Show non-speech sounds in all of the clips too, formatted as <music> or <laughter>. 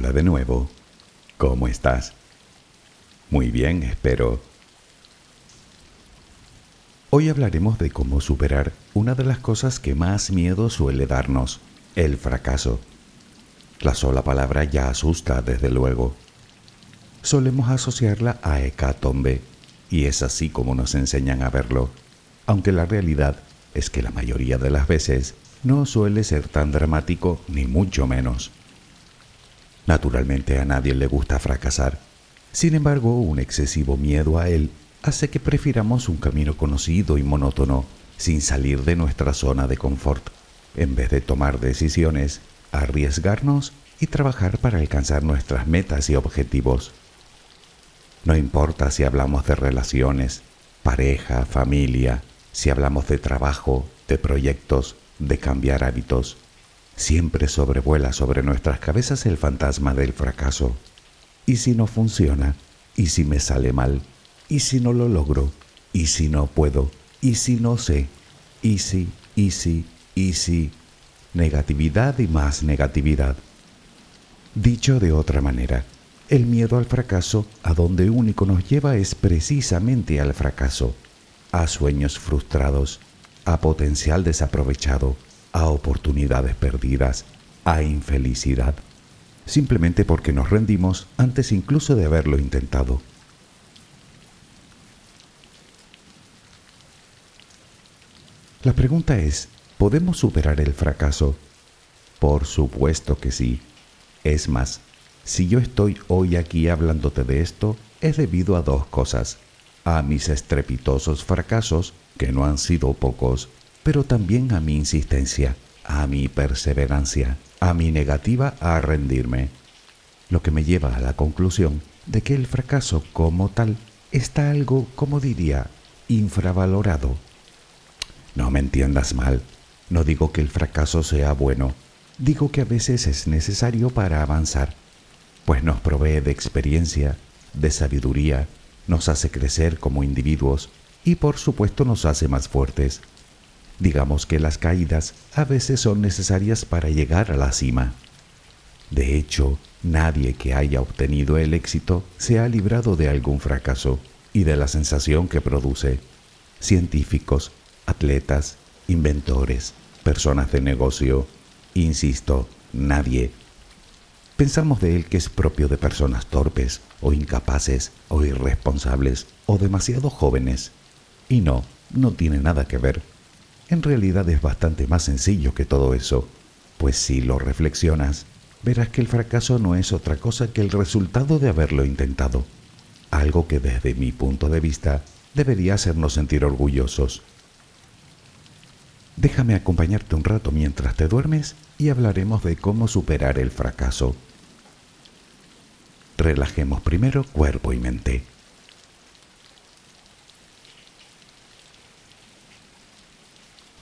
Hola de nuevo. ¿Cómo estás? Muy bien, espero. Hoy hablaremos de cómo superar una de las cosas que más miedo suele darnos, el fracaso. La sola palabra ya asusta, desde luego. Solemos asociarla a hecatombe, y es así como nos enseñan a verlo, aunque la realidad es que la mayoría de las veces no suele ser tan dramático ni mucho menos. Naturalmente a nadie le gusta fracasar, sin embargo un excesivo miedo a él hace que prefiramos un camino conocido y monótono sin salir de nuestra zona de confort, en vez de tomar decisiones, arriesgarnos y trabajar para alcanzar nuestras metas y objetivos. No importa si hablamos de relaciones, pareja, familia, si hablamos de trabajo, de proyectos, de cambiar hábitos, siempre sobrevuela sobre nuestras cabezas el fantasma del fracaso. ¿Y si no funciona? ¿Y si me sale mal? ¿Y si no lo logro? ¿Y si no puedo? ¿Y si no sé? ¿Y si? ¿Y si? ¿Y si? Negatividad y más negatividad. Dicho de otra manera, el miedo al fracaso a donde único nos lleva es precisamente al fracaso, a sueños frustrados, a potencial desaprovechado, a oportunidades perdidas, a infelicidad, simplemente porque nos rendimos antes incluso de haberlo intentado. La pregunta es, ¿podemos superar el fracaso? Por supuesto que sí. Es más, si yo estoy hoy aquí hablándote de esto, es debido a dos cosas. A mis estrepitosos fracasos que no han sido pocos, pero también a mi insistencia, a mi perseverancia, a mi negativa a rendirme, lo que me lleva a la conclusión de que el fracaso como tal está algo, como diría, infravalorado. No me entiendas mal, no digo que el fracaso sea bueno, digo que a veces es necesario para avanzar, pues nos provee de experiencia, de sabiduría, nos hace crecer como individuos y por supuesto nos hace más fuertes. Digamos que las caídas a veces son necesarias para llegar a la cima. De hecho, nadie que haya obtenido el éxito se ha librado de algún fracaso y de la sensación que produce. Científicos, atletas, inventores, personas de negocio, insisto, nadie. Pensamos de él que es propio de personas torpes o incapaces o irresponsables o demasiado jóvenes y no, no tiene nada que ver. En realidad es bastante más sencillo que todo eso, pues si lo reflexionas, verás que el fracaso no es otra cosa que el resultado de haberlo intentado, algo que desde mi punto de vista debería hacernos sentir orgullosos. Déjame acompañarte un rato mientras te duermes y hablaremos de cómo superar el fracaso. Relajemos primero cuerpo y mente.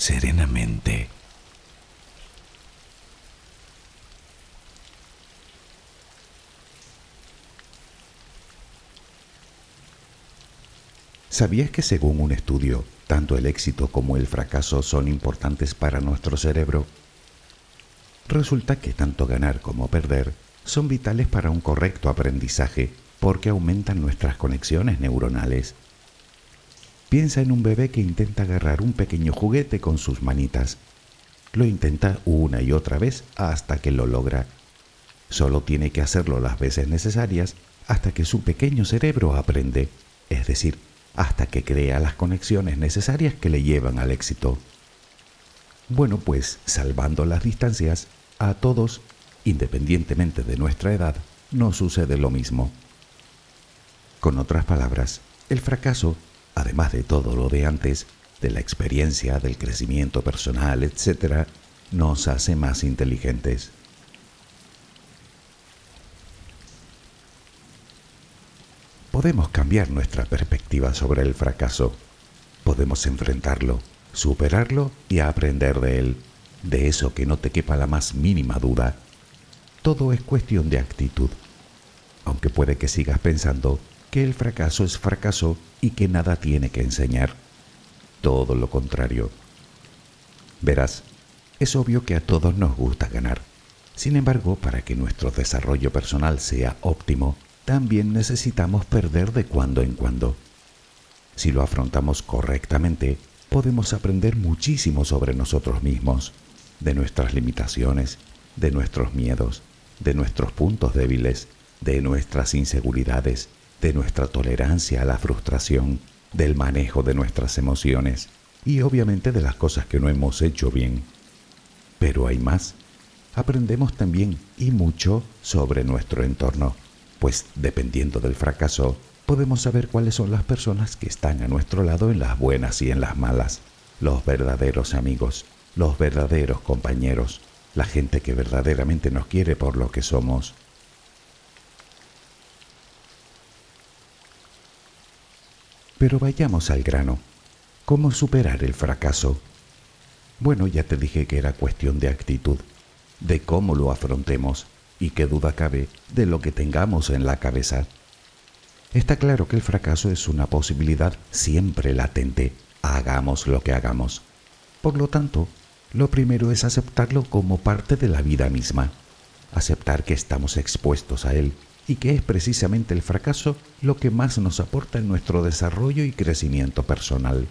serenamente. ¿Sabías que según un estudio, tanto el éxito como el fracaso son importantes para nuestro cerebro? Resulta que tanto ganar como perder son vitales para un correcto aprendizaje porque aumentan nuestras conexiones neuronales. Piensa en un bebé que intenta agarrar un pequeño juguete con sus manitas. Lo intenta una y otra vez hasta que lo logra. Solo tiene que hacerlo las veces necesarias hasta que su pequeño cerebro aprende, es decir, hasta que crea las conexiones necesarias que le llevan al éxito. Bueno, pues salvando las distancias, a todos, independientemente de nuestra edad, nos sucede lo mismo. Con otras palabras, el fracaso, además de todo lo de antes, de la experiencia, del crecimiento personal, etc., nos hace más inteligentes. Podemos cambiar nuestra perspectiva sobre el fracaso. Podemos enfrentarlo, superarlo y aprender de él de eso que no te quepa la más mínima duda. Todo es cuestión de actitud, aunque puede que sigas pensando que el fracaso es fracaso y que nada tiene que enseñar. Todo lo contrario. Verás, es obvio que a todos nos gusta ganar. Sin embargo, para que nuestro desarrollo personal sea óptimo, también necesitamos perder de cuando en cuando. Si lo afrontamos correctamente, podemos aprender muchísimo sobre nosotros mismos de nuestras limitaciones, de nuestros miedos, de nuestros puntos débiles, de nuestras inseguridades, de nuestra tolerancia a la frustración, del manejo de nuestras emociones y obviamente de las cosas que no hemos hecho bien. Pero hay más. aprendemos también y mucho sobre nuestro entorno, pues dependiendo del fracaso, podemos saber cuáles son las personas que están a nuestro lado en las buenas y en las malas, los verdaderos amigos, los verdaderos compañeros, la gente que verdaderamente nos quiere por lo que somos. Pero vayamos al grano. ¿Cómo superar el fracaso? Bueno, ya te dije que era cuestión de actitud, de cómo lo afrontemos y qué duda cabe de lo que tengamos en la cabeza. Está claro que el fracaso es una posibilidad siempre latente, hagamos lo que hagamos. Por lo tanto, lo primero es aceptarlo como parte de la vida misma, aceptar que estamos expuestos a él y que es precisamente el fracaso lo que más nos aporta en nuestro desarrollo y crecimiento personal.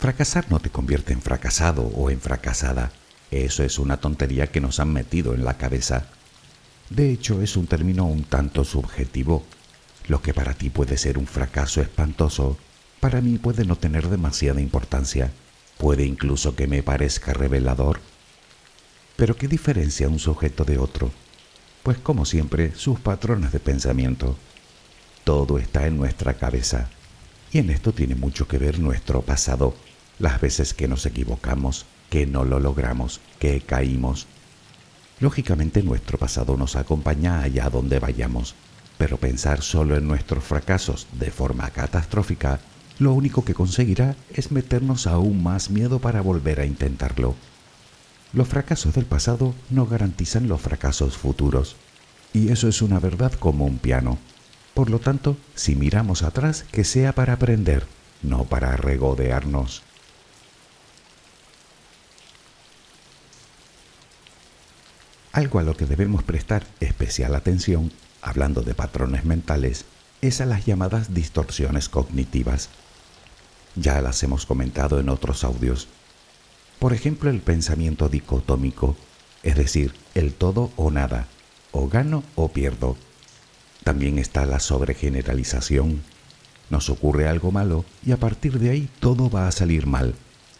Fracasar no te convierte en fracasado o en fracasada. Eso es una tontería que nos han metido en la cabeza. De hecho, es un término un tanto subjetivo. Lo que para ti puede ser un fracaso espantoso, para mí puede no tener demasiada importancia. Puede incluso que me parezca revelador pero ¿qué diferencia un sujeto de otro? Pues como siempre, sus patrones de pensamiento. Todo está en nuestra cabeza. Y en esto tiene mucho que ver nuestro pasado, las veces que nos equivocamos, que no lo logramos, que caímos. Lógicamente nuestro pasado nos acompaña allá donde vayamos, pero pensar solo en nuestros fracasos de forma catastrófica, lo único que conseguirá es meternos aún más miedo para volver a intentarlo. Los fracasos del pasado no garantizan los fracasos futuros. Y eso es una verdad como un piano. Por lo tanto, si miramos atrás, que sea para aprender, no para regodearnos. Algo a lo que debemos prestar especial atención, hablando de patrones mentales, es a las llamadas distorsiones cognitivas. Ya las hemos comentado en otros audios, por ejemplo, el pensamiento dicotómico, es decir, el todo o nada, o gano o pierdo. También está la sobregeneralización. Nos ocurre algo malo y a partir de ahí todo va a salir mal.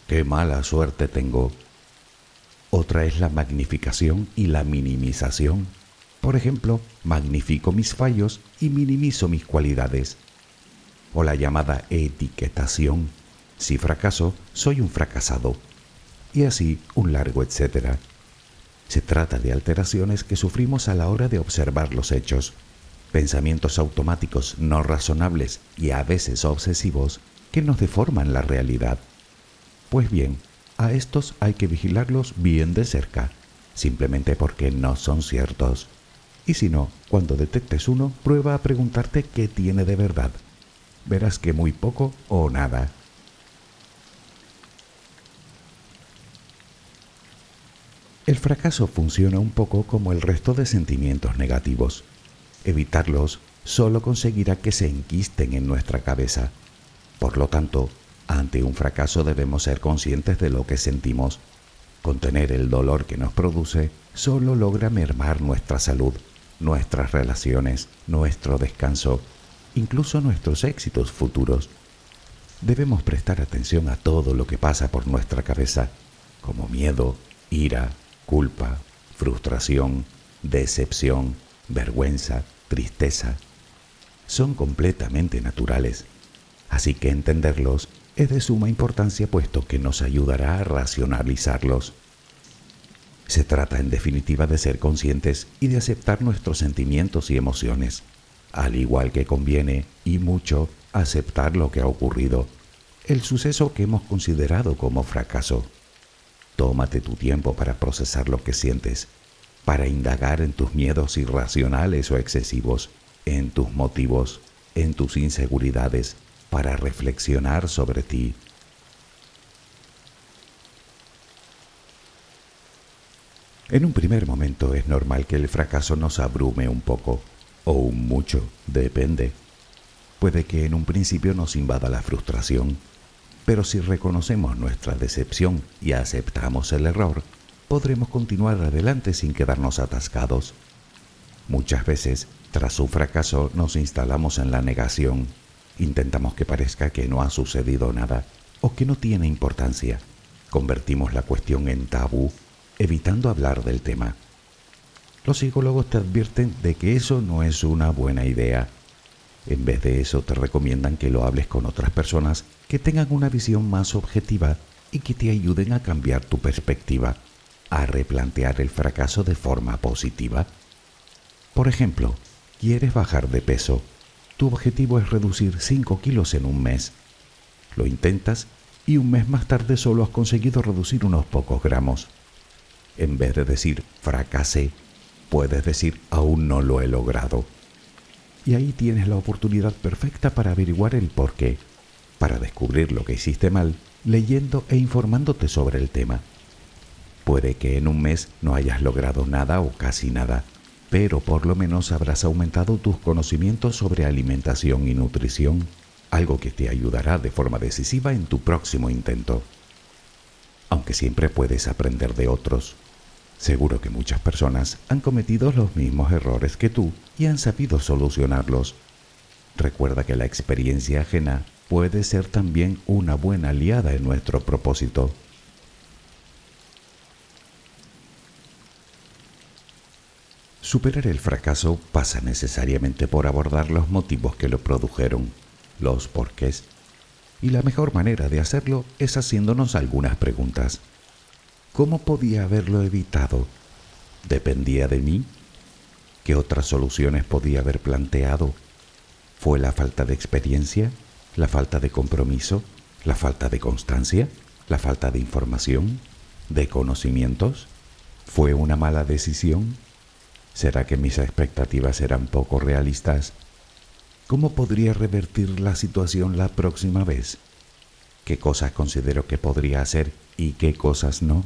¡Qué mala suerte tengo! Otra es la magnificación y la minimización. Por ejemplo, magnifico mis fallos y minimizo mis cualidades. O la llamada etiquetación. Si fracaso, soy un fracasado y así un largo etcétera. Se trata de alteraciones que sufrimos a la hora de observar los hechos, pensamientos automáticos no razonables y a veces obsesivos que nos deforman la realidad. Pues bien, a estos hay que vigilarlos bien de cerca, simplemente porque no son ciertos. Y si no, cuando detectes uno, prueba a preguntarte qué tiene de verdad. Verás que muy poco o nada. El fracaso funciona un poco como el resto de sentimientos negativos. Evitarlos solo conseguirá que se enquisten en nuestra cabeza. Por lo tanto, ante un fracaso debemos ser conscientes de lo que sentimos. Contener el dolor que nos produce solo logra mermar nuestra salud, nuestras relaciones, nuestro descanso, incluso nuestros éxitos futuros. Debemos prestar atención a todo lo que pasa por nuestra cabeza, como miedo, ira, culpa, frustración, decepción, vergüenza, tristeza, son completamente naturales. Así que entenderlos es de suma importancia puesto que nos ayudará a racionalizarlos. Se trata en definitiva de ser conscientes y de aceptar nuestros sentimientos y emociones, al igual que conviene y mucho aceptar lo que ha ocurrido, el suceso que hemos considerado como fracaso. Tómate tu tiempo para procesar lo que sientes, para indagar en tus miedos irracionales o excesivos, en tus motivos, en tus inseguridades, para reflexionar sobre ti. En un primer momento es normal que el fracaso nos abrume un poco, o un mucho, depende. Puede que en un principio nos invada la frustración, pero si reconocemos nuestra decepción y aceptamos el error, podremos continuar adelante sin quedarnos atascados. Muchas veces, tras un fracaso, nos instalamos en la negación. Intentamos que parezca que no ha sucedido nada, o que no tiene importancia. Convertimos la cuestión en tabú, evitando hablar del tema. Los psicólogos te advierten de que eso no es una buena idea. En vez de eso te recomiendan que lo hables con otras personas que tengan una visión más objetiva y que te ayuden a cambiar tu perspectiva, a replantear el fracaso de forma positiva. Por ejemplo, quieres bajar de peso. Tu objetivo es reducir 5 kilos en un mes. Lo intentas y un mes más tarde solo has conseguido reducir unos pocos gramos. En vez de decir fracasé, puedes decir aún no lo he logrado. Y ahí tienes la oportunidad perfecta para averiguar el por qué, para descubrir lo que hiciste mal, leyendo e informándote sobre el tema. Puede que en un mes no hayas logrado nada o casi nada, pero por lo menos habrás aumentado tus conocimientos sobre alimentación y nutrición, algo que te ayudará de forma decisiva en tu próximo intento. Aunque siempre puedes aprender de otros, seguro que muchas personas han cometido los mismos errores que tú y han sabido solucionarlos. Recuerda que la experiencia ajena puede ser también una buena aliada en nuestro propósito. Superar el fracaso pasa necesariamente por abordar los motivos que lo produjeron, los porqués. Y la mejor manera de hacerlo es haciéndonos algunas preguntas. ¿Cómo podía haberlo evitado? ¿Dependía de mí? ¿Qué otras soluciones podía haber planteado? ¿Fue la falta de experiencia? ¿La falta de compromiso? ¿La falta de constancia? ¿La falta de información? ¿De conocimientos? ¿Fue una mala decisión? ¿Será que mis expectativas eran poco realistas? ¿Cómo podría revertir la situación la próxima vez? ¿Qué cosas considero que podría hacer y qué cosas no?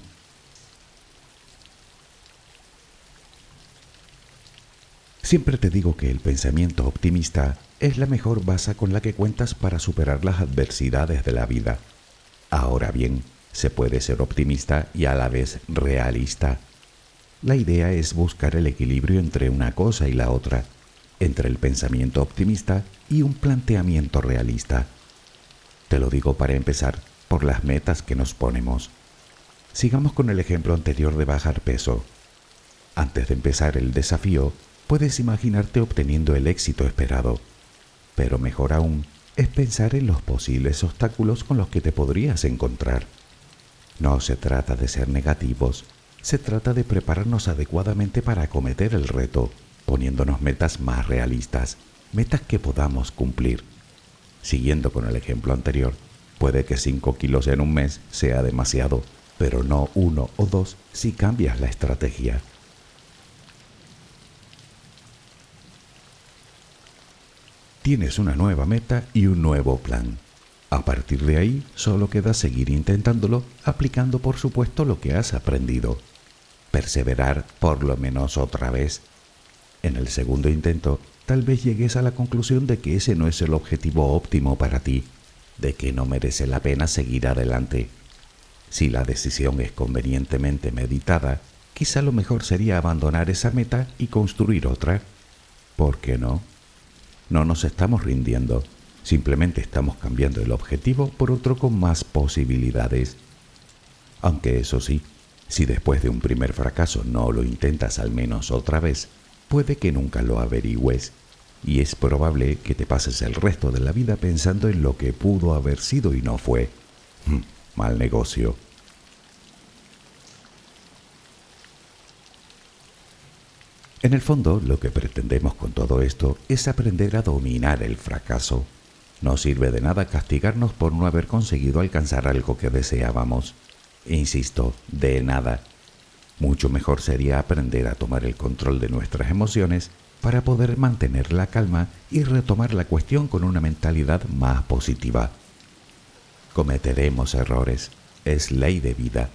Siempre te digo que el pensamiento optimista es la mejor base con la que cuentas para superar las adversidades de la vida. Ahora bien, se puede ser optimista y a la vez realista. La idea es buscar el equilibrio entre una cosa y la otra, entre el pensamiento optimista y un planteamiento realista. Te lo digo para empezar por las metas que nos ponemos. Sigamos con el ejemplo anterior de bajar peso. Antes de empezar el desafío, puedes imaginarte obteniendo el éxito esperado, pero mejor aún es pensar en los posibles obstáculos con los que te podrías encontrar. No se trata de ser negativos, se trata de prepararnos adecuadamente para acometer el reto, poniéndonos metas más realistas, metas que podamos cumplir. Siguiendo con el ejemplo anterior, puede que 5 kilos en un mes sea demasiado, pero no uno o dos si cambias la estrategia. Tienes una nueva meta y un nuevo plan. A partir de ahí, solo queda seguir intentándolo, aplicando por supuesto lo que has aprendido perseverar por lo menos otra vez. En el segundo intento, tal vez llegues a la conclusión de que ese no es el objetivo óptimo para ti, de que no merece la pena seguir adelante. Si la decisión es convenientemente meditada, quizá lo mejor sería abandonar esa meta y construir otra. ¿Por qué no? No nos estamos rindiendo, simplemente estamos cambiando el objetivo por otro con más posibilidades. Aunque eso sí, si después de un primer fracaso no lo intentas al menos otra vez, puede que nunca lo averigües y es probable que te pases el resto de la vida pensando en lo que pudo haber sido y no fue. Hmm, mal negocio. En el fondo, lo que pretendemos con todo esto es aprender a dominar el fracaso. No sirve de nada castigarnos por no haber conseguido alcanzar algo que deseábamos. Insisto, de nada. Mucho mejor sería aprender a tomar el control de nuestras emociones para poder mantener la calma y retomar la cuestión con una mentalidad más positiva. Cometeremos errores, es ley de vida.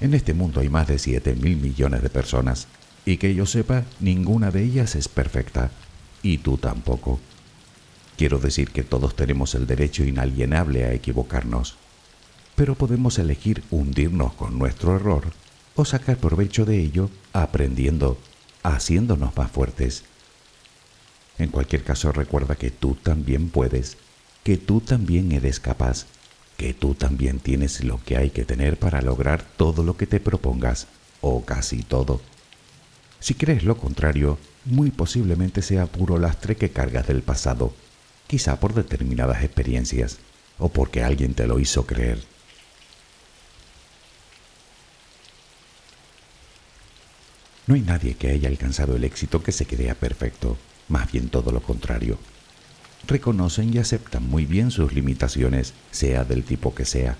En este mundo hay más de 7 mil millones de personas y que yo sepa, ninguna de ellas es perfecta, y tú tampoco. Quiero decir que todos tenemos el derecho inalienable a equivocarnos pero podemos elegir hundirnos con nuestro error o sacar provecho de ello aprendiendo, haciéndonos más fuertes. En cualquier caso recuerda que tú también puedes, que tú también eres capaz, que tú también tienes lo que hay que tener para lograr todo lo que te propongas, o casi todo. Si crees lo contrario, muy posiblemente sea puro lastre que cargas del pasado, quizá por determinadas experiencias, o porque alguien te lo hizo creer. No hay nadie que haya alcanzado el éxito que se crea perfecto, más bien todo lo contrario. Reconocen y aceptan muy bien sus limitaciones, sea del tipo que sea.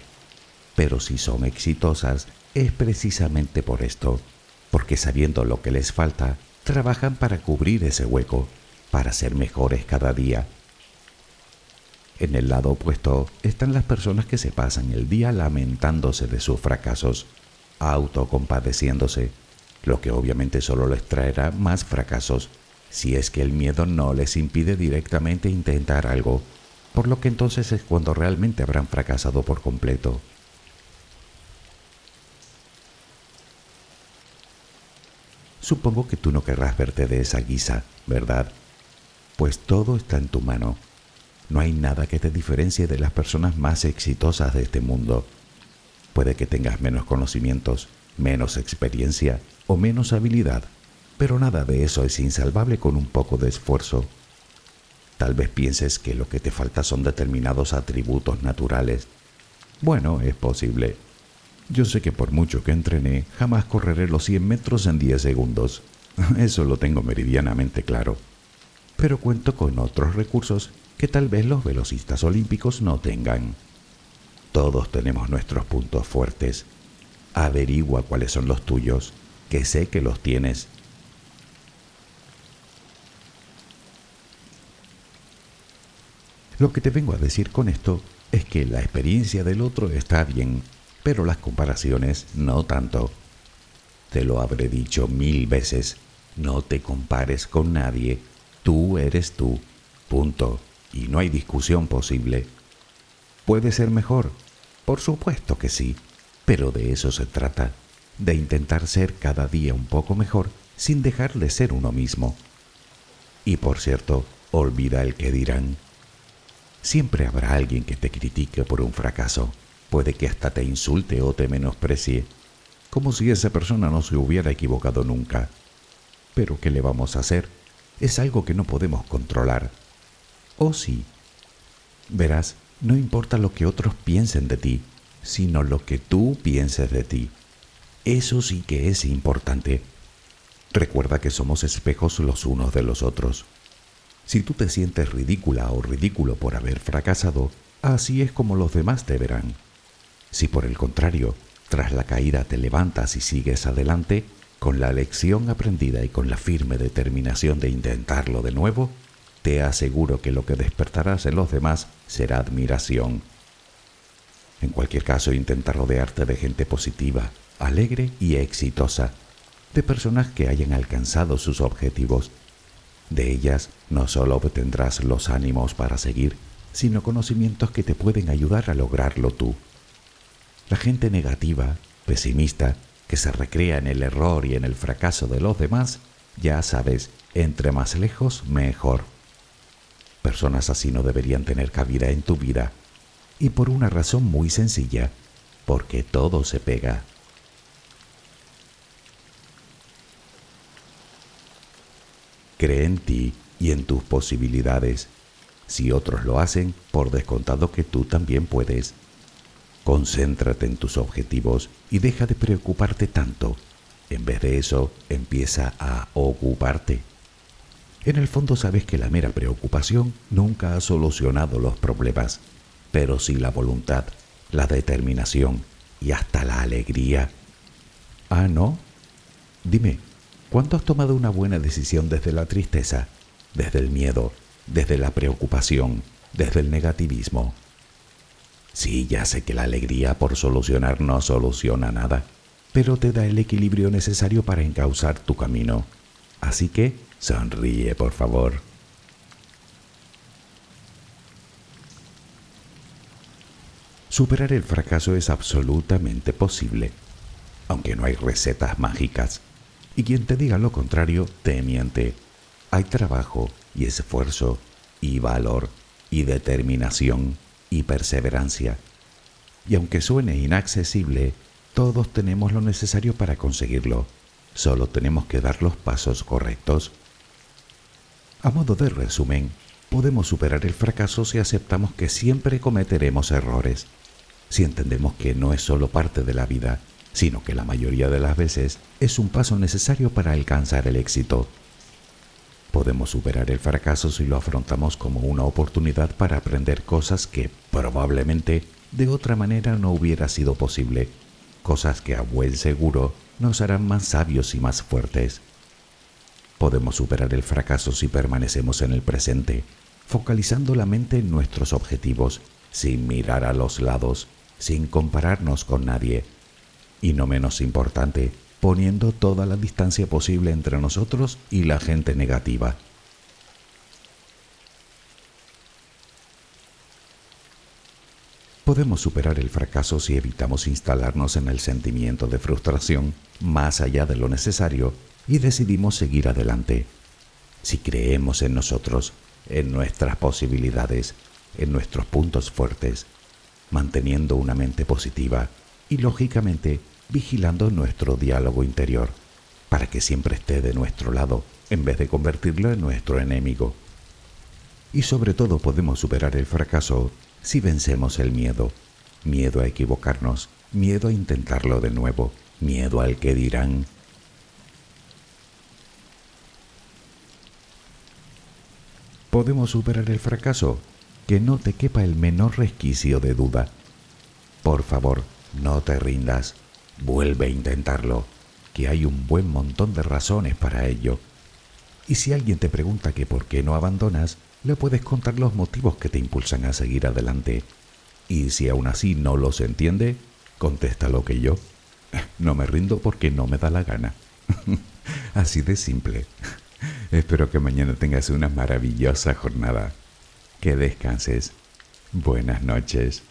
Pero si son exitosas, es precisamente por esto, porque sabiendo lo que les falta, trabajan para cubrir ese hueco, para ser mejores cada día. En el lado opuesto están las personas que se pasan el día lamentándose de sus fracasos, autocompadeciéndose, lo que obviamente solo les traerá más fracasos si es que el miedo no les impide directamente intentar algo, por lo que entonces es cuando realmente habrán fracasado por completo. Supongo que tú no querrás verte de esa guisa, ¿verdad? Pues todo está en tu mano. No hay nada que te diferencie de las personas más exitosas de este mundo. Puede que tengas menos conocimientos, menos experiencia, o menos habilidad, pero nada de eso es insalvable con un poco de esfuerzo. Tal vez pienses que lo que te falta son determinados atributos naturales. Bueno, es posible. Yo sé que por mucho que entrené, jamás correré los 100 metros en 10 segundos. <laughs> Eso lo tengo meridianamente claro. Pero cuento con otros recursos que tal vez los velocistas olímpicos no tengan. Todos tenemos nuestros puntos fuertes. Averigua cuáles son los tuyos que sé que los tienes. Lo que te vengo a decir con esto es que la experiencia del otro está bien, pero las comparaciones no tanto. Te lo habré dicho mil veces, no te compares con nadie, tú eres tú, punto, y no hay discusión posible. ¿Puede ser mejor? Por supuesto que sí, pero de eso se trata de intentar ser cada día un poco mejor sin dejar de ser uno mismo. Y por cierto, olvida el que dirán. Siempre habrá alguien que te critique por un fracaso. Puede que hasta te insulte o te menosprecie, como si esa persona no se hubiera equivocado nunca. Pero ¿qué le vamos a hacer? Es algo que no podemos controlar. ¿O sí? Verás, no importa lo que otros piensen de ti, sino lo que tú pienses de ti. Eso sí que es importante. Recuerda que somos espejos los unos de los otros. Si tú te sientes ridícula o ridículo por haber fracasado, así es como los demás te verán. Si por el contrario, tras la caída te levantas y sigues adelante, con la lección aprendida y con la firme determinación de intentarlo de nuevo, te aseguro que lo que despertarás en los demás será admiración. En cualquier caso, intenta rodearte de gente positiva, alegre y exitosa, de personas que hayan alcanzado sus objetivos. De ellas no solo obtendrás los ánimos para seguir, sino conocimientos que te pueden ayudar a lograrlo tú. La gente negativa, pesimista, que se recrea en el error y en el fracaso de los demás, ya sabes, entre más lejos, mejor. Personas así no deberían tener cabida en tu vida, y por una razón muy sencilla, porque todo se pega. Cree en ti y en tus posibilidades. Si otros lo hacen, por descontado que tú también puedes. Concéntrate en tus objetivos y deja de preocuparte tanto. En vez de eso, empieza a ocuparte. En el fondo sabes que la mera preocupación nunca ha solucionado los problemas, pero sí la voluntad, la determinación y hasta la alegría. Ah, ¿no? Dime, ¿Cuándo has tomado una buena decisión desde la tristeza, desde el miedo, desde la preocupación, desde el negativismo? Sí, ya sé que la alegría por solucionar no soluciona nada, pero te da el equilibrio necesario para encauzar tu camino. Así que sonríe, por favor. Superar el fracaso es absolutamente posible, aunque no hay recetas mágicas. Y quien te diga lo contrario te miente. Hay trabajo y esfuerzo y valor y determinación y perseverancia. Y aunque suene inaccesible, todos tenemos lo necesario para conseguirlo. Solo tenemos que dar los pasos correctos. A modo de resumen, podemos superar el fracaso si aceptamos que siempre cometeremos errores, si entendemos que no es solo parte de la vida, sino que la mayoría de las veces es un paso necesario para alcanzar el éxito. Podemos superar el fracaso si lo afrontamos como una oportunidad para aprender cosas que probablemente de otra manera no hubiera sido posible, cosas que a buen seguro nos harán más sabios y más fuertes. Podemos superar el fracaso si permanecemos en el presente, focalizando la mente en nuestros objetivos, sin mirar a los lados, sin compararnos con nadie. Y no menos importante, poniendo toda la distancia posible entre nosotros y la gente negativa. Podemos superar el fracaso si evitamos instalarnos en el sentimiento de frustración más allá de lo necesario y decidimos seguir adelante. Si creemos en nosotros, en nuestras posibilidades, en nuestros puntos fuertes, manteniendo una mente positiva y lógicamente vigilando nuestro diálogo interior para que siempre esté de nuestro lado en vez de convertirlo en nuestro enemigo. Y sobre todo podemos superar el fracaso si vencemos el miedo, miedo a equivocarnos, miedo a intentarlo de nuevo, miedo al que dirán. ¿Podemos superar el fracaso? Que no te quepa el menor resquicio de duda. Por favor, no te rindas, vuelve a intentarlo, que hay un buen montón de razones para ello. Y si alguien te pregunta que por qué no abandonas, le puedes contar los motivos que te impulsan a seguir adelante. Y si aún así no los entiende, contesta lo que yo. No me rindo porque no me da la gana. <laughs> así de simple. Espero que mañana tengas una maravillosa jornada. Que descanses. Buenas noches.